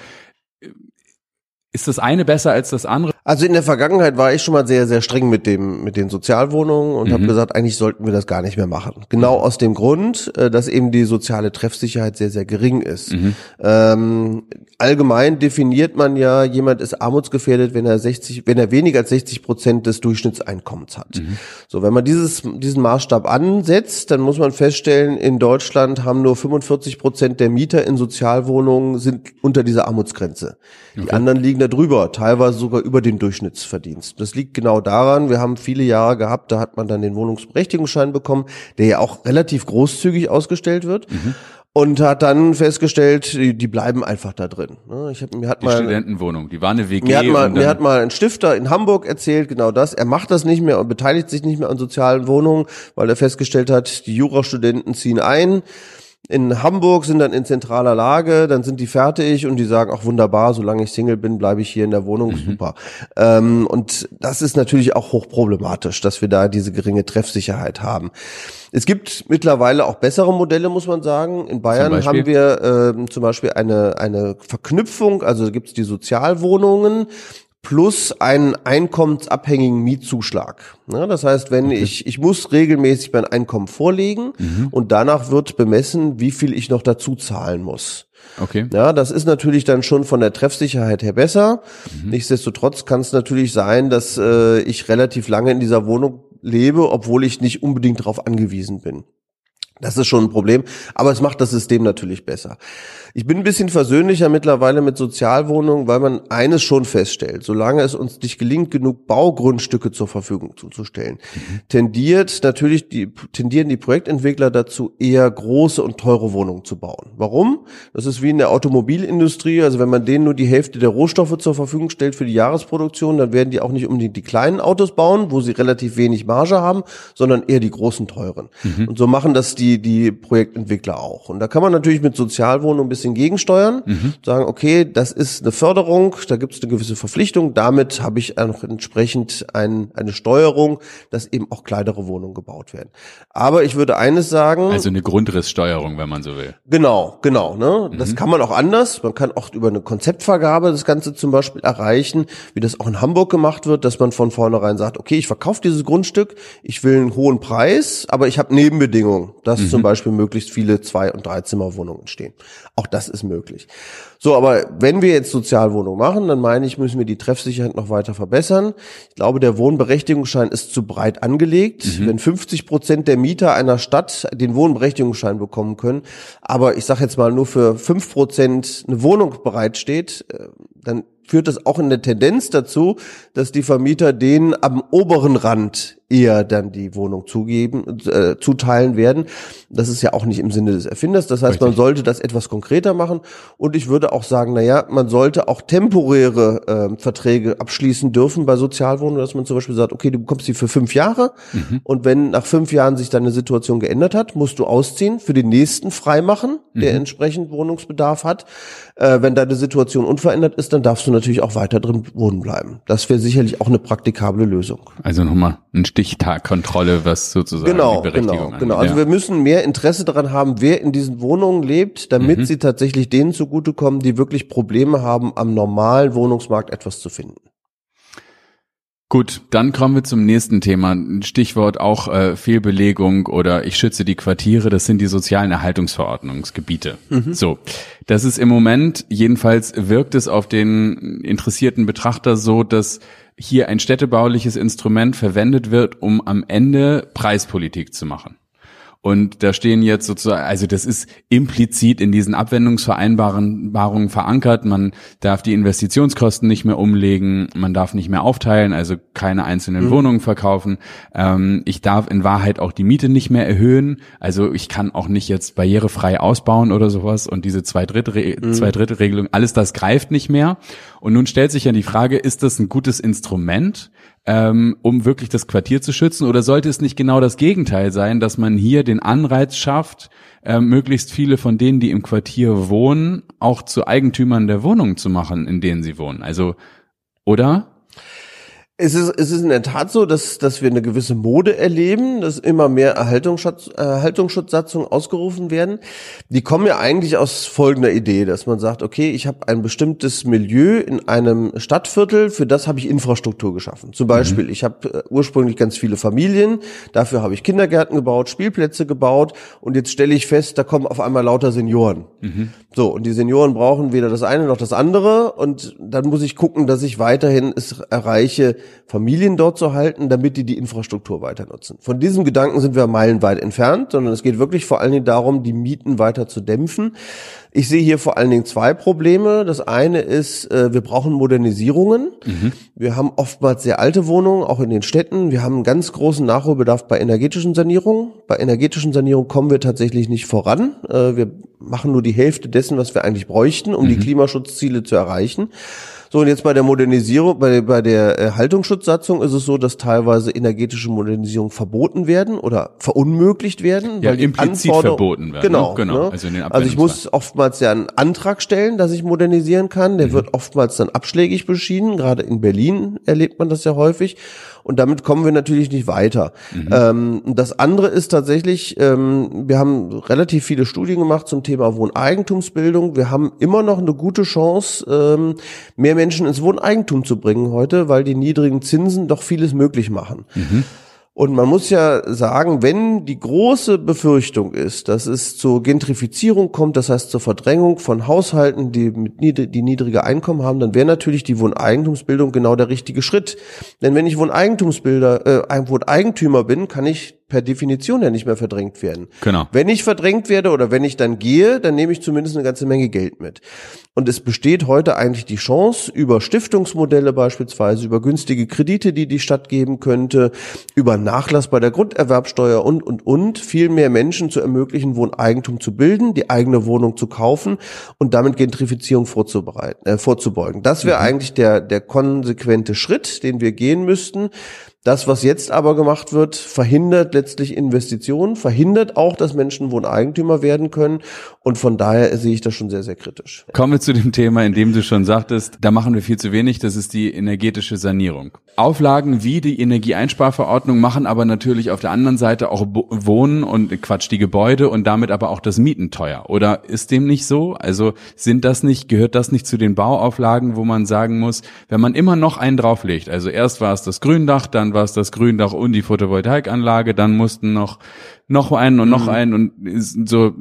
ist das eine besser als das andere? Also in der Vergangenheit war ich schon mal sehr, sehr streng mit dem, mit den Sozialwohnungen und mhm. habe gesagt, eigentlich sollten wir das gar nicht mehr machen. Genau mhm. aus dem Grund, äh, dass eben die soziale Treffsicherheit sehr, sehr gering ist. Mhm. Ähm, allgemein definiert man ja, jemand ist armutsgefährdet, wenn er 60, wenn er weniger als 60 Prozent des Durchschnittseinkommens hat. Mhm. So, wenn man dieses, diesen Maßstab ansetzt, dann muss man feststellen, in Deutschland haben nur 45 Prozent der Mieter in Sozialwohnungen sind unter dieser Armutsgrenze. Die okay. anderen liegen da drüber, teilweise sogar über den Durchschnittsverdienst. Das liegt genau daran, wir haben viele Jahre gehabt, da hat man dann den Wohnungsberechtigungsschein bekommen, der ja auch relativ großzügig ausgestellt wird. Mhm und hat dann festgestellt, die, die bleiben einfach da drin. Ne? Ich hab, mir hat die mal Studentenwohnung, die war eine WG. Mir hat, mal, mir hat mal ein Stifter in Hamburg erzählt, genau das. Er macht das nicht mehr und beteiligt sich nicht mehr an sozialen Wohnungen, weil er festgestellt hat, die Jurastudenten ziehen ein in Hamburg, sind dann in zentraler Lage, dann sind die fertig und die sagen, auch wunderbar, solange ich Single bin, bleibe ich hier in der Wohnung, mhm. super. Ähm, und das ist natürlich auch hochproblematisch, dass wir da diese geringe Treffsicherheit haben. Es gibt mittlerweile auch bessere Modelle, muss man sagen. In Bayern haben wir äh, zum Beispiel eine, eine Verknüpfung, also gibt es die Sozialwohnungen, plus einen einkommensabhängigen Mietzuschlag. Ja, das heißt, wenn okay. ich, ich muss regelmäßig mein Einkommen vorlegen mhm. und danach wird bemessen, wie viel ich noch dazu zahlen muss. Okay. Ja, das ist natürlich dann schon von der Treffsicherheit her besser. Mhm. Nichtsdestotrotz kann es natürlich sein, dass äh, ich relativ lange in dieser Wohnung lebe, obwohl ich nicht unbedingt darauf angewiesen bin. Das ist schon ein Problem, aber es macht das System natürlich besser. Ich bin ein bisschen versöhnlicher mittlerweile mit Sozialwohnungen, weil man eines schon feststellt. Solange es uns nicht gelingt, genug Baugrundstücke zur Verfügung zuzustellen, mhm. tendiert natürlich die, tendieren die Projektentwickler dazu, eher große und teure Wohnungen zu bauen. Warum? Das ist wie in der Automobilindustrie. Also wenn man denen nur die Hälfte der Rohstoffe zur Verfügung stellt für die Jahresproduktion, dann werden die auch nicht unbedingt die kleinen Autos bauen, wo sie relativ wenig Marge haben, sondern eher die großen, teuren. Mhm. Und so machen das die, die Projektentwickler auch. Und da kann man natürlich mit Sozialwohnungen ein bisschen bisschen gegensteuern, mhm. sagen, okay, das ist eine Förderung, da gibt es eine gewisse Verpflichtung, damit habe ich auch entsprechend ein, eine Steuerung, dass eben auch kleinere Wohnungen gebaut werden. Aber ich würde eines sagen. Also eine Grundrisssteuerung, wenn man so will. Genau, genau. Ne? Mhm. Das kann man auch anders. Man kann auch über eine Konzeptvergabe das Ganze zum Beispiel erreichen, wie das auch in Hamburg gemacht wird, dass man von vornherein sagt, okay, ich verkaufe dieses Grundstück, ich will einen hohen Preis, aber ich habe Nebenbedingungen, dass mhm. zum Beispiel möglichst viele Zwei- und Dreizimmerwohnungen entstehen. Auch das ist möglich. So, aber wenn wir jetzt Sozialwohnungen machen, dann meine ich, müssen wir die Treffsicherheit noch weiter verbessern. Ich glaube, der Wohnberechtigungsschein ist zu breit angelegt. Mhm. Wenn 50 Prozent der Mieter einer Stadt den Wohnberechtigungsschein bekommen können, aber ich sage jetzt mal nur für fünf Prozent eine Wohnung bereitsteht, äh, dann führt das auch in der Tendenz dazu, dass die Vermieter denen am oberen Rand eher dann die Wohnung zugeben, äh, zuteilen werden. Das ist ja auch nicht im Sinne des Erfinders. Das heißt, Richtig. man sollte das etwas konkreter machen. Und ich würde auch sagen, na ja, man sollte auch temporäre äh, Verträge abschließen dürfen bei Sozialwohnungen, dass man zum Beispiel sagt, okay, du bekommst sie für fünf Jahre. Mhm. Und wenn nach fünf Jahren sich deine Situation geändert hat, musst du ausziehen, für den nächsten freimachen, der mhm. entsprechend Wohnungsbedarf hat. Äh, wenn deine Situation unverändert ist, dann darfst du natürlich auch weiter drin wohnen bleiben. Das wäre sicherlich auch eine praktikable Lösung. Also nochmal ein Stichtagkontrolle, was sozusagen genau, die Berechtigung Genau, genau. Also ja. wir müssen mehr Interesse daran haben, wer in diesen Wohnungen lebt, damit mhm. sie tatsächlich denen zugutekommen, die wirklich Probleme haben, am normalen Wohnungsmarkt etwas zu finden. Gut, dann kommen wir zum nächsten Thema. Stichwort auch äh, Fehlbelegung oder ich schütze die Quartiere, das sind die sozialen Erhaltungsverordnungsgebiete. Mhm. So, das ist im Moment, jedenfalls wirkt es auf den interessierten Betrachter so, dass hier ein städtebauliches Instrument verwendet wird, um am Ende Preispolitik zu machen. Und da stehen jetzt sozusagen, also das ist implizit in diesen Abwendungsvereinbarungen verankert. Man darf die Investitionskosten nicht mehr umlegen, man darf nicht mehr aufteilen, also keine einzelnen mhm. Wohnungen verkaufen. Ähm, ich darf in Wahrheit auch die Miete nicht mehr erhöhen. Also ich kann auch nicht jetzt barrierefrei ausbauen oder sowas. Und diese Zwei-Drittel-Regelung, mhm. Zwei alles das greift nicht mehr. Und nun stellt sich ja die Frage, ist das ein gutes Instrument? ähm, um wirklich das Quartier zu schützen? Oder sollte es nicht genau das Gegenteil sein, dass man hier den Anreiz schafft, äh, möglichst viele von denen, die im Quartier wohnen, auch zu Eigentümern der Wohnungen zu machen, in denen sie wohnen? Also, oder? Es ist, es ist in der Tat so, dass, dass wir eine gewisse Mode erleben, dass immer mehr Erhaltungsschutz, Erhaltungsschutzsatzungen ausgerufen werden. Die kommen ja eigentlich aus folgender Idee, dass man sagt, okay, ich habe ein bestimmtes Milieu in einem Stadtviertel, für das habe ich Infrastruktur geschaffen. Zum Beispiel, mhm. ich habe äh, ursprünglich ganz viele Familien, dafür habe ich Kindergärten gebaut, Spielplätze gebaut und jetzt stelle ich fest, da kommen auf einmal lauter Senioren. Mhm. So, und die Senioren brauchen weder das eine noch das andere und dann muss ich gucken, dass ich weiterhin es erreiche, Familien dort zu halten, damit die die Infrastruktur weiter nutzen. Von diesem Gedanken sind wir meilenweit entfernt, sondern es geht wirklich vor allen Dingen darum, die Mieten weiter zu dämpfen. Ich sehe hier vor allen Dingen zwei Probleme. Das eine ist, äh, wir brauchen Modernisierungen. Mhm. Wir haben oftmals sehr alte Wohnungen, auch in den Städten. Wir haben einen ganz großen Nachholbedarf bei energetischen Sanierungen. Bei energetischen Sanierungen kommen wir tatsächlich nicht voran. Äh, wir machen nur die Hälfte dessen, was wir eigentlich bräuchten, um mhm. die Klimaschutzziele zu erreichen. So, und jetzt bei der Modernisierung, bei, bei der äh, Haltungsschutzsatzung ist es so, dass teilweise energetische Modernisierung verboten werden oder verunmöglicht werden. Ja, weil implizit verboten werden. Genau. Ne? genau. Ne? Also, in den also ich muss oftmals ja einen Antrag stellen, dass ich modernisieren kann. Der mhm. wird oftmals dann abschlägig beschieden. Gerade in Berlin erlebt man das ja häufig. Und damit kommen wir natürlich nicht weiter. Mhm. Ähm, das andere ist tatsächlich, ähm, wir haben relativ viele Studien gemacht zum Thema Wohneigentumsbildung. Wir haben immer noch eine gute Chance, ähm, mehr Menschen ins Wohneigentum zu bringen heute, weil die niedrigen Zinsen doch vieles möglich machen. Mhm. Und man muss ja sagen, wenn die große Befürchtung ist, dass es zur Gentrifizierung kommt, das heißt zur Verdrängung von Haushalten, die mit niedrig, die niedrige Einkommen haben, dann wäre natürlich die Wohneigentumsbildung genau der richtige Schritt. Denn wenn ich Wohneigentumsbilder, äh, Wohneigentümer bin, kann ich per Definition ja nicht mehr verdrängt werden. Genau. Wenn ich verdrängt werde oder wenn ich dann gehe, dann nehme ich zumindest eine ganze Menge Geld mit. Und es besteht heute eigentlich die Chance, über Stiftungsmodelle beispielsweise, über günstige Kredite, die die Stadt geben könnte, über Nachlass bei der Grunderwerbsteuer und, und, und, viel mehr Menschen zu ermöglichen, Wohneigentum zu bilden, die eigene Wohnung zu kaufen und damit Gentrifizierung vorzubereiten, äh, vorzubeugen. Das wäre mhm. eigentlich der, der konsequente Schritt, den wir gehen müssten. Das, was jetzt aber gemacht wird, verhindert letztlich Investitionen, verhindert auch, dass Menschen Wohneigentümer werden können. Und von daher sehe ich das schon sehr, sehr kritisch. Kommen wir zu dem Thema, in dem du schon sagtest, da machen wir viel zu wenig, das ist die energetische Sanierung. Auflagen wie die Energieeinsparverordnung machen aber natürlich auf der anderen Seite auch Wohnen und Quatsch, die Gebäude und damit aber auch das Mieten teuer. Oder ist dem nicht so? Also sind das nicht, gehört das nicht zu den Bauauflagen, wo man sagen muss, wenn man immer noch einen drauflegt, also erst war es das Gründach, dann war es das Gründach und die Photovoltaikanlage, dann mussten noch noch einen und noch mhm. einen und so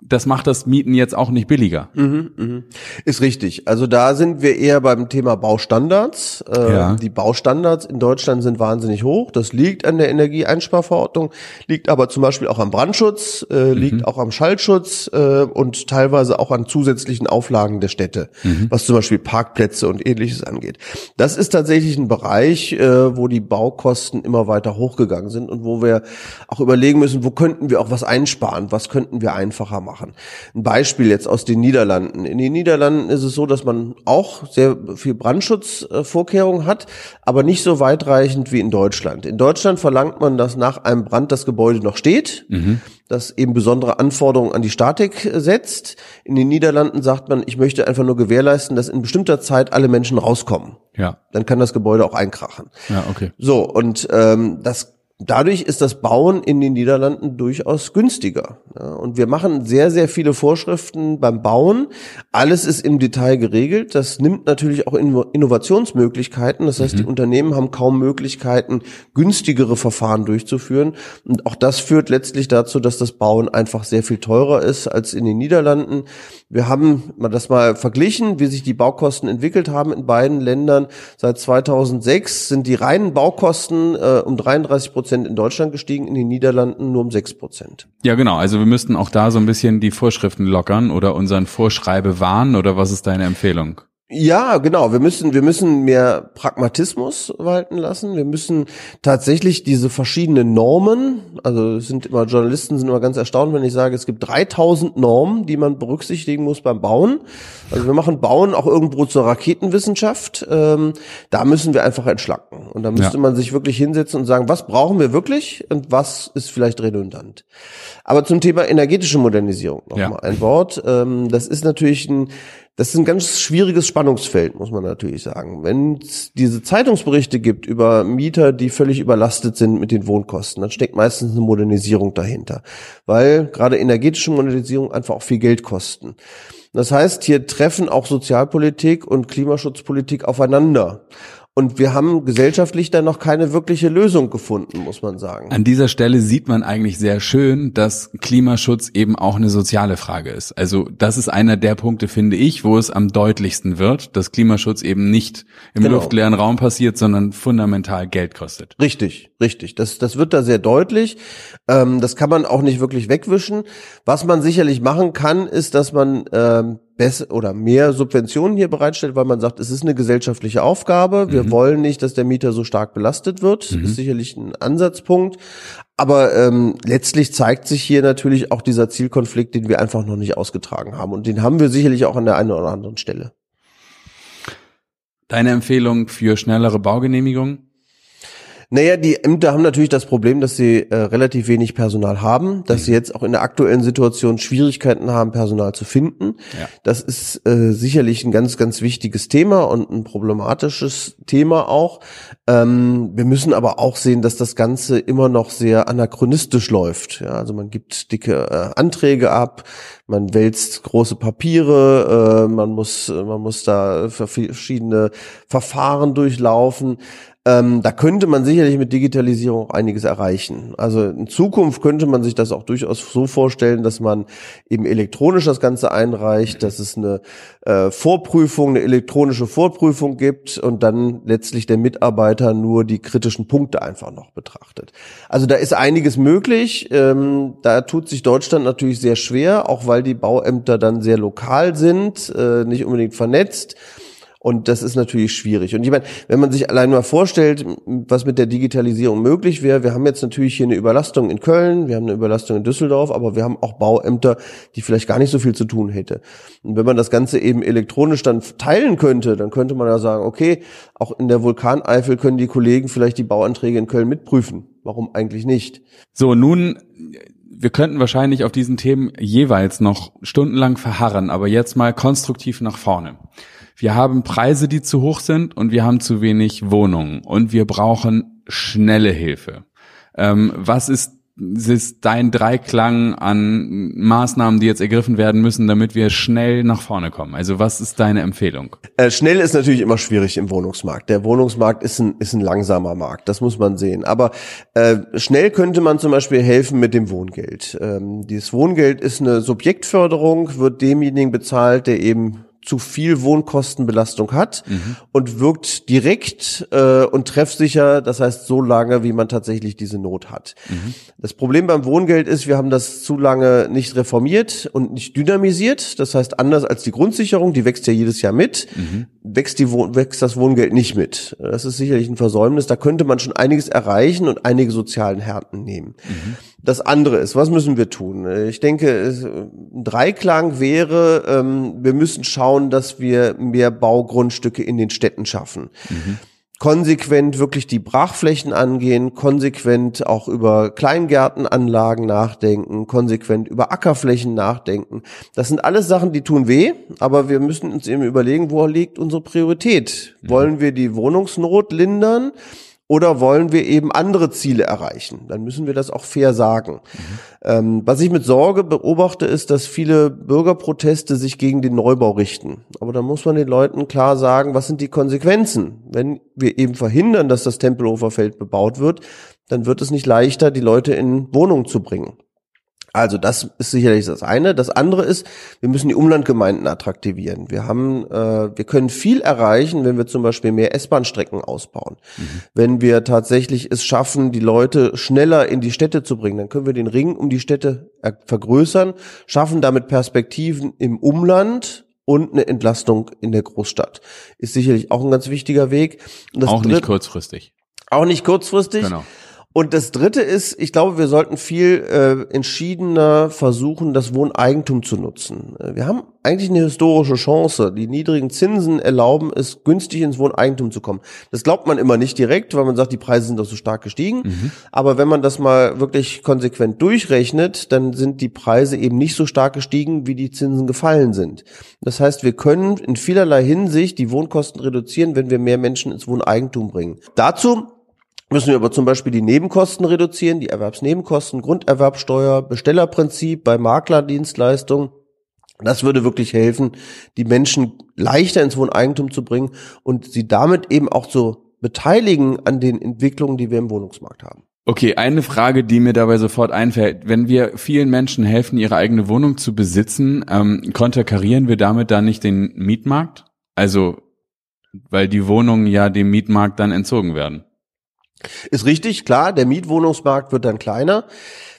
das macht das Mieten jetzt auch nicht billiger. Mhm, mh. Ist richtig. Also da sind wir eher beim Thema Baustandards. Äh, ja. Die Baustandards in Deutschland sind wahnsinnig hoch. Das liegt an der Energieeinsparverordnung, liegt aber zum Beispiel auch am Brandschutz, äh, liegt mhm. auch am Schallschutz äh, und teilweise auch an zusätzlichen Auflagen der Städte, mhm. was zum Beispiel Parkplätze und ähnliches angeht. Das ist tatsächlich ein Bereich, äh, wo die Baukosten immer weiter hochgegangen sind und wo wir auch überlegen müssen, wo könnten wir auch was einsparen, was könnten wir einfacher machen machen. Ein Beispiel jetzt aus den Niederlanden. In den Niederlanden ist es so, dass man auch sehr viel Brandschutzvorkehrungen hat, aber nicht so weitreichend wie in Deutschland. In Deutschland verlangt man, dass nach einem Brand das Gebäude noch steht. Mhm das eben besondere Anforderungen an die Statik setzt. In den Niederlanden sagt man, ich möchte einfach nur gewährleisten, dass in bestimmter Zeit alle Menschen rauskommen. Ja. Dann kann das Gebäude auch einkrachen. Ja, okay. So, und ähm, das Dadurch ist das Bauen in den Niederlanden durchaus günstiger. und wir machen sehr, sehr viele Vorschriften beim Bauen. Alles ist im Detail geregelt. Das nimmt natürlich auch Innovationsmöglichkeiten. Das heißt, mhm. die Unternehmen haben kaum Möglichkeiten, günstigere Verfahren durchzuführen. Und auch das führt letztlich dazu, dass das Bauen einfach sehr viel teurer ist als in den Niederlanden. Wir haben das mal verglichen, wie sich die Baukosten entwickelt haben in beiden Ländern. Seit 2006 sind die reinen Baukosten äh, um 33 Prozent in Deutschland gestiegen, in den Niederlanden nur um sechs Prozent. Ja, genau. Also wir müssten auch da so ein bisschen die Vorschriften lockern oder unseren Vorschreibe warnen oder was ist deine Empfehlung? Ja, genau. Wir müssen, wir müssen mehr Pragmatismus walten lassen. Wir müssen tatsächlich diese verschiedenen Normen, also sind immer Journalisten sind immer ganz erstaunt, wenn ich sage, es gibt 3000 Normen, die man berücksichtigen muss beim Bauen. Also wir machen Bauen auch irgendwo zur Raketenwissenschaft. Ähm, da müssen wir einfach entschlacken. Und da müsste ja. man sich wirklich hinsetzen und sagen, was brauchen wir wirklich und was ist vielleicht redundant. Aber zum Thema energetische Modernisierung noch ja. mal ein Wort. Ähm, das ist natürlich ein das ist ein ganz schwieriges Spannungsfeld, muss man natürlich sagen. Wenn es diese Zeitungsberichte gibt über Mieter, die völlig überlastet sind mit den Wohnkosten, dann steckt meistens eine Modernisierung dahinter, weil gerade energetische Modernisierung einfach auch viel Geld kosten. Das heißt, hier treffen auch Sozialpolitik und Klimaschutzpolitik aufeinander. Und wir haben gesellschaftlich da noch keine wirkliche Lösung gefunden, muss man sagen. An dieser Stelle sieht man eigentlich sehr schön, dass Klimaschutz eben auch eine soziale Frage ist. Also das ist einer der Punkte, finde ich, wo es am deutlichsten wird, dass Klimaschutz eben nicht im genau. luftleeren Raum passiert, sondern fundamental Geld kostet. Richtig, richtig. Das, das wird da sehr deutlich. Ähm, das kann man auch nicht wirklich wegwischen. Was man sicherlich machen kann, ist, dass man ähm, besser oder mehr Subventionen hier bereitstellt, weil man sagt, es ist eine gesellschaftliche Aufgabe. Wir mhm. wollen nicht, dass der Mieter so stark belastet wird. Mhm. Ist sicherlich ein Ansatzpunkt. Aber ähm, letztlich zeigt sich hier natürlich auch dieser Zielkonflikt, den wir einfach noch nicht ausgetragen haben. Und den haben wir sicherlich auch an der einen oder anderen Stelle. Deine Empfehlung für schnellere Baugenehmigungen? Naja, die Ämter haben natürlich das Problem, dass sie äh, relativ wenig Personal haben, dass mhm. sie jetzt auch in der aktuellen Situation Schwierigkeiten haben, Personal zu finden. Ja. Das ist äh, sicherlich ein ganz, ganz wichtiges Thema und ein problematisches Thema auch. Ähm, wir müssen aber auch sehen, dass das Ganze immer noch sehr anachronistisch läuft. Ja, also man gibt dicke äh, Anträge ab, man wälzt große Papiere, äh, man muss, man muss da verschiedene Verfahren durchlaufen. Ähm, da könnte man sicherlich mit Digitalisierung auch einiges erreichen. Also in Zukunft könnte man sich das auch durchaus so vorstellen, dass man eben elektronisch das Ganze einreicht, dass es eine äh, Vorprüfung, eine elektronische Vorprüfung gibt und dann letztlich der Mitarbeiter nur die kritischen Punkte einfach noch betrachtet. Also da ist einiges möglich. Ähm, da tut sich Deutschland natürlich sehr schwer, auch weil die Bauämter dann sehr lokal sind, äh, nicht unbedingt vernetzt. Und das ist natürlich schwierig. Und ich meine, wenn man sich allein mal vorstellt, was mit der Digitalisierung möglich wäre, wir haben jetzt natürlich hier eine Überlastung in Köln, wir haben eine Überlastung in Düsseldorf, aber wir haben auch Bauämter, die vielleicht gar nicht so viel zu tun hätte. Und wenn man das Ganze eben elektronisch dann teilen könnte, dann könnte man ja sagen, okay, auch in der Vulkaneifel können die Kollegen vielleicht die Bauanträge in Köln mitprüfen. Warum eigentlich nicht? So, nun wir könnten wahrscheinlich auf diesen Themen jeweils noch stundenlang verharren, aber jetzt mal konstruktiv nach vorne wir haben Preise, die zu hoch sind und wir haben zu wenig Wohnungen und wir brauchen schnelle Hilfe. Ähm, was ist, ist dein Dreiklang an Maßnahmen, die jetzt ergriffen werden müssen, damit wir schnell nach vorne kommen? Also was ist deine Empfehlung? Äh, schnell ist natürlich immer schwierig im Wohnungsmarkt. Der Wohnungsmarkt ist ein, ist ein langsamer Markt, das muss man sehen. Aber äh, schnell könnte man zum Beispiel helfen mit dem Wohngeld. Ähm, dieses Wohngeld ist eine Subjektförderung, wird demjenigen bezahlt, der eben zu viel Wohnkostenbelastung hat mhm. und wirkt direkt äh, und treffsicher, das heißt so lange, wie man tatsächlich diese Not hat. Mhm. Das Problem beim Wohngeld ist, wir haben das zu lange nicht reformiert und nicht dynamisiert. Das heißt, anders als die Grundsicherung, die wächst ja jedes Jahr mit, mhm. wächst, die Wohn wächst das Wohngeld nicht mit. Das ist sicherlich ein Versäumnis. Da könnte man schon einiges erreichen und einige sozialen Härten nehmen. Das andere ist, was müssen wir tun? Ich denke, ein Dreiklang wäre, ähm, wir müssen schauen, dass wir mehr Baugrundstücke in den Städten schaffen. Mhm. Konsequent wirklich die Brachflächen angehen, konsequent auch über Kleingärtenanlagen nachdenken, konsequent über Ackerflächen nachdenken. Das sind alles Sachen, die tun weh, aber wir müssen uns eben überlegen, wo liegt unsere Priorität? Mhm. Wollen wir die Wohnungsnot lindern? Oder wollen wir eben andere Ziele erreichen? Dann müssen wir das auch fair sagen. Mhm. Ähm, was ich mit Sorge beobachte, ist, dass viele Bürgerproteste sich gegen den Neubau richten. Aber da muss man den Leuten klar sagen, was sind die Konsequenzen? Wenn wir eben verhindern, dass das Tempelhofer Feld bebaut wird, dann wird es nicht leichter, die Leute in Wohnungen zu bringen. Also das ist sicherlich das eine. Das andere ist, wir müssen die Umlandgemeinden attraktivieren. Wir haben, äh, wir können viel erreichen, wenn wir zum Beispiel mehr S-Bahn-Strecken ausbauen. Mhm. Wenn wir tatsächlich es schaffen, die Leute schneller in die Städte zu bringen, dann können wir den Ring um die Städte vergrößern, schaffen damit Perspektiven im Umland und eine Entlastung in der Großstadt. Ist sicherlich auch ein ganz wichtiger Weg. auch nicht kurzfristig. Auch nicht kurzfristig. Genau. Und das Dritte ist, ich glaube, wir sollten viel äh, entschiedener versuchen, das Wohneigentum zu nutzen. Äh, wir haben eigentlich eine historische Chance. Die niedrigen Zinsen erlauben es, günstig ins Wohneigentum zu kommen. Das glaubt man immer nicht direkt, weil man sagt, die Preise sind doch so stark gestiegen. Mhm. Aber wenn man das mal wirklich konsequent durchrechnet, dann sind die Preise eben nicht so stark gestiegen, wie die Zinsen gefallen sind. Das heißt, wir können in vielerlei Hinsicht die Wohnkosten reduzieren, wenn wir mehr Menschen ins Wohneigentum bringen. Dazu müssen wir aber zum Beispiel die Nebenkosten reduzieren, die Erwerbsnebenkosten, Grunderwerbsteuer, Bestellerprinzip bei Maklerdienstleistungen. Das würde wirklich helfen, die Menschen leichter ins Wohneigentum zu bringen und sie damit eben auch zu beteiligen an den Entwicklungen, die wir im Wohnungsmarkt haben. Okay, eine Frage, die mir dabei sofort einfällt. Wenn wir vielen Menschen helfen, ihre eigene Wohnung zu besitzen, ähm, konterkarieren wir damit dann nicht den Mietmarkt? Also, weil die Wohnungen ja dem Mietmarkt dann entzogen werden. Ist richtig, klar, der Mietwohnungsmarkt wird dann kleiner.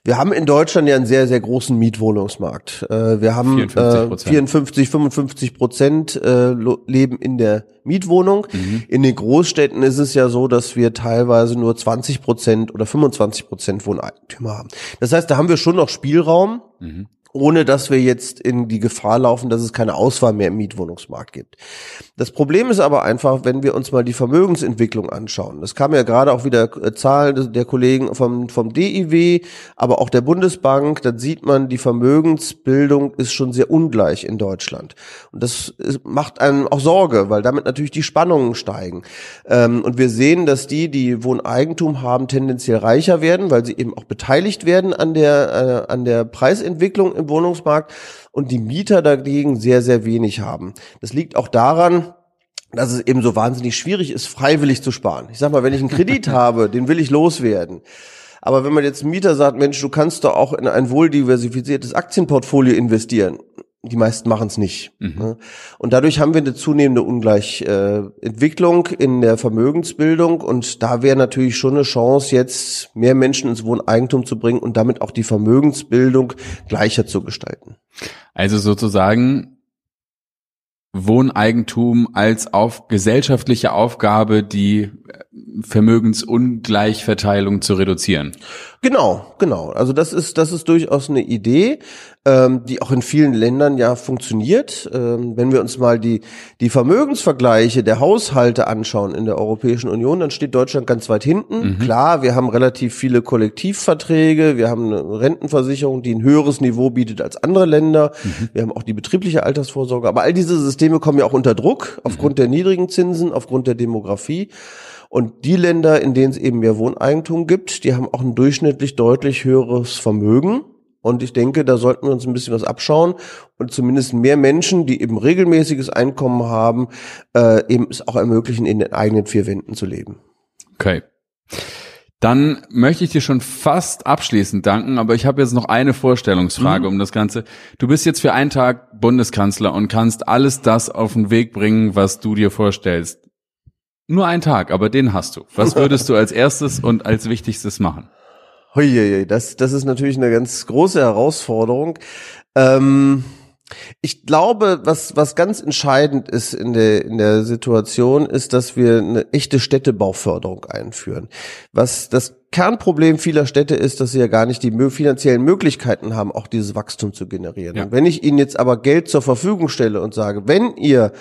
Wir haben in Deutschland ja einen sehr, sehr großen Mietwohnungsmarkt. Äh, wir haben 54, 54 55 Prozent äh, leben in der Mietwohnung. Mhm. In den Großstädten ist es ja so, dass wir teilweise nur 20 Prozent oder 25 Prozent Wohneigentümer haben. Das heißt, da haben wir schon noch Spielraum. Mhm ohne dass wir jetzt in die Gefahr laufen, dass es keine Auswahl mehr im Mietwohnungsmarkt gibt. Das Problem ist aber einfach, wenn wir uns mal die Vermögensentwicklung anschauen. Das kam ja gerade auch wieder äh, Zahlen der Kollegen vom, vom DIW, aber auch der Bundesbank, dann sieht man, die Vermögensbildung ist schon sehr ungleich in Deutschland. Und das macht einem auch Sorge, weil damit natürlich die Spannungen steigen. Ähm, und wir sehen, dass die, die Wohneigentum haben, tendenziell reicher werden, weil sie eben auch beteiligt werden an der, äh, an der Preisentwicklung im Wohnungsmarkt und die Mieter dagegen sehr, sehr wenig haben. Das liegt auch daran, dass es eben so wahnsinnig schwierig ist, freiwillig zu sparen. Ich sag mal, wenn ich einen Kredit <laughs> habe, den will ich loswerden. Aber wenn man jetzt Mieter sagt, Mensch, du kannst doch auch in ein wohl diversifiziertes Aktienportfolio investieren, die meisten machen es nicht. Mhm. Ne? Und dadurch haben wir eine zunehmende Ungleichentwicklung äh, in der Vermögensbildung und da wäre natürlich schon eine Chance, jetzt mehr Menschen ins Wohneigentum zu bringen und damit auch die Vermögensbildung gleicher zu gestalten. Also sozusagen Wohneigentum als auf gesellschaftliche Aufgabe die Vermögensungleichverteilung zu reduzieren. Genau, genau. Also das ist das ist durchaus eine Idee, ähm, die auch in vielen Ländern ja funktioniert. Ähm, wenn wir uns mal die die Vermögensvergleiche der Haushalte anschauen in der Europäischen Union, dann steht Deutschland ganz weit hinten. Mhm. Klar, wir haben relativ viele Kollektivverträge, wir haben eine Rentenversicherung, die ein höheres Niveau bietet als andere Länder. Mhm. Wir haben auch die betriebliche Altersvorsorge, aber all diese Systeme kommen ja auch unter Druck aufgrund mhm. der niedrigen Zinsen, aufgrund der Demografie. Und die Länder, in denen es eben mehr Wohneigentum gibt, die haben auch ein durchschnittlich deutlich höheres Vermögen. Und ich denke, da sollten wir uns ein bisschen was abschauen und zumindest mehr Menschen, die eben regelmäßiges Einkommen haben, äh, eben es auch ermöglichen, in den eigenen vier Wänden zu leben. Okay. Dann möchte ich dir schon fast abschließend danken, aber ich habe jetzt noch eine Vorstellungsfrage mhm. um das Ganze. Du bist jetzt für einen Tag Bundeskanzler und kannst alles das auf den Weg bringen, was du dir vorstellst. Nur ein Tag, aber den hast du. Was würdest du als erstes und als wichtigstes machen? Huiuiui, das, das ist natürlich eine ganz große Herausforderung. Ähm, ich glaube, was, was ganz entscheidend ist in der, in der Situation, ist, dass wir eine echte Städtebauförderung einführen. Was das Kernproblem vieler Städte ist, dass sie ja gar nicht die finanziellen Möglichkeiten haben, auch dieses Wachstum zu generieren. Ja. wenn ich ihnen jetzt aber Geld zur Verfügung stelle und sage, wenn ihr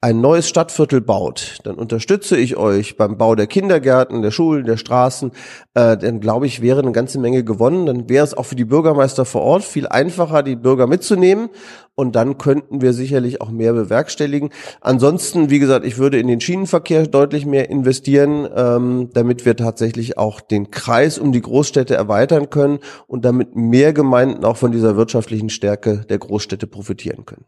ein neues Stadtviertel baut, dann unterstütze ich euch beim Bau der Kindergärten, der Schulen, der Straßen, äh, dann glaube ich, wäre eine ganze Menge gewonnen. Dann wäre es auch für die Bürgermeister vor Ort viel einfacher, die Bürger mitzunehmen und dann könnten wir sicherlich auch mehr bewerkstelligen. Ansonsten, wie gesagt, ich würde in den Schienenverkehr deutlich mehr investieren, ähm, damit wir tatsächlich auch den Kreis um die Großstädte erweitern können und damit mehr Gemeinden auch von dieser wirtschaftlichen Stärke der Großstädte profitieren können.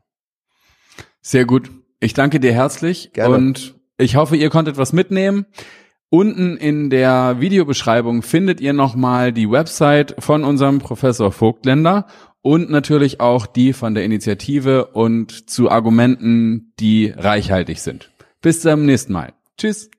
Sehr gut. Ich danke dir herzlich Gerne. und ich hoffe, ihr konntet was mitnehmen. Unten in der Videobeschreibung findet ihr nochmal die Website von unserem Professor Vogtländer und natürlich auch die von der Initiative und zu Argumenten, die reichhaltig sind. Bis zum nächsten Mal. Tschüss.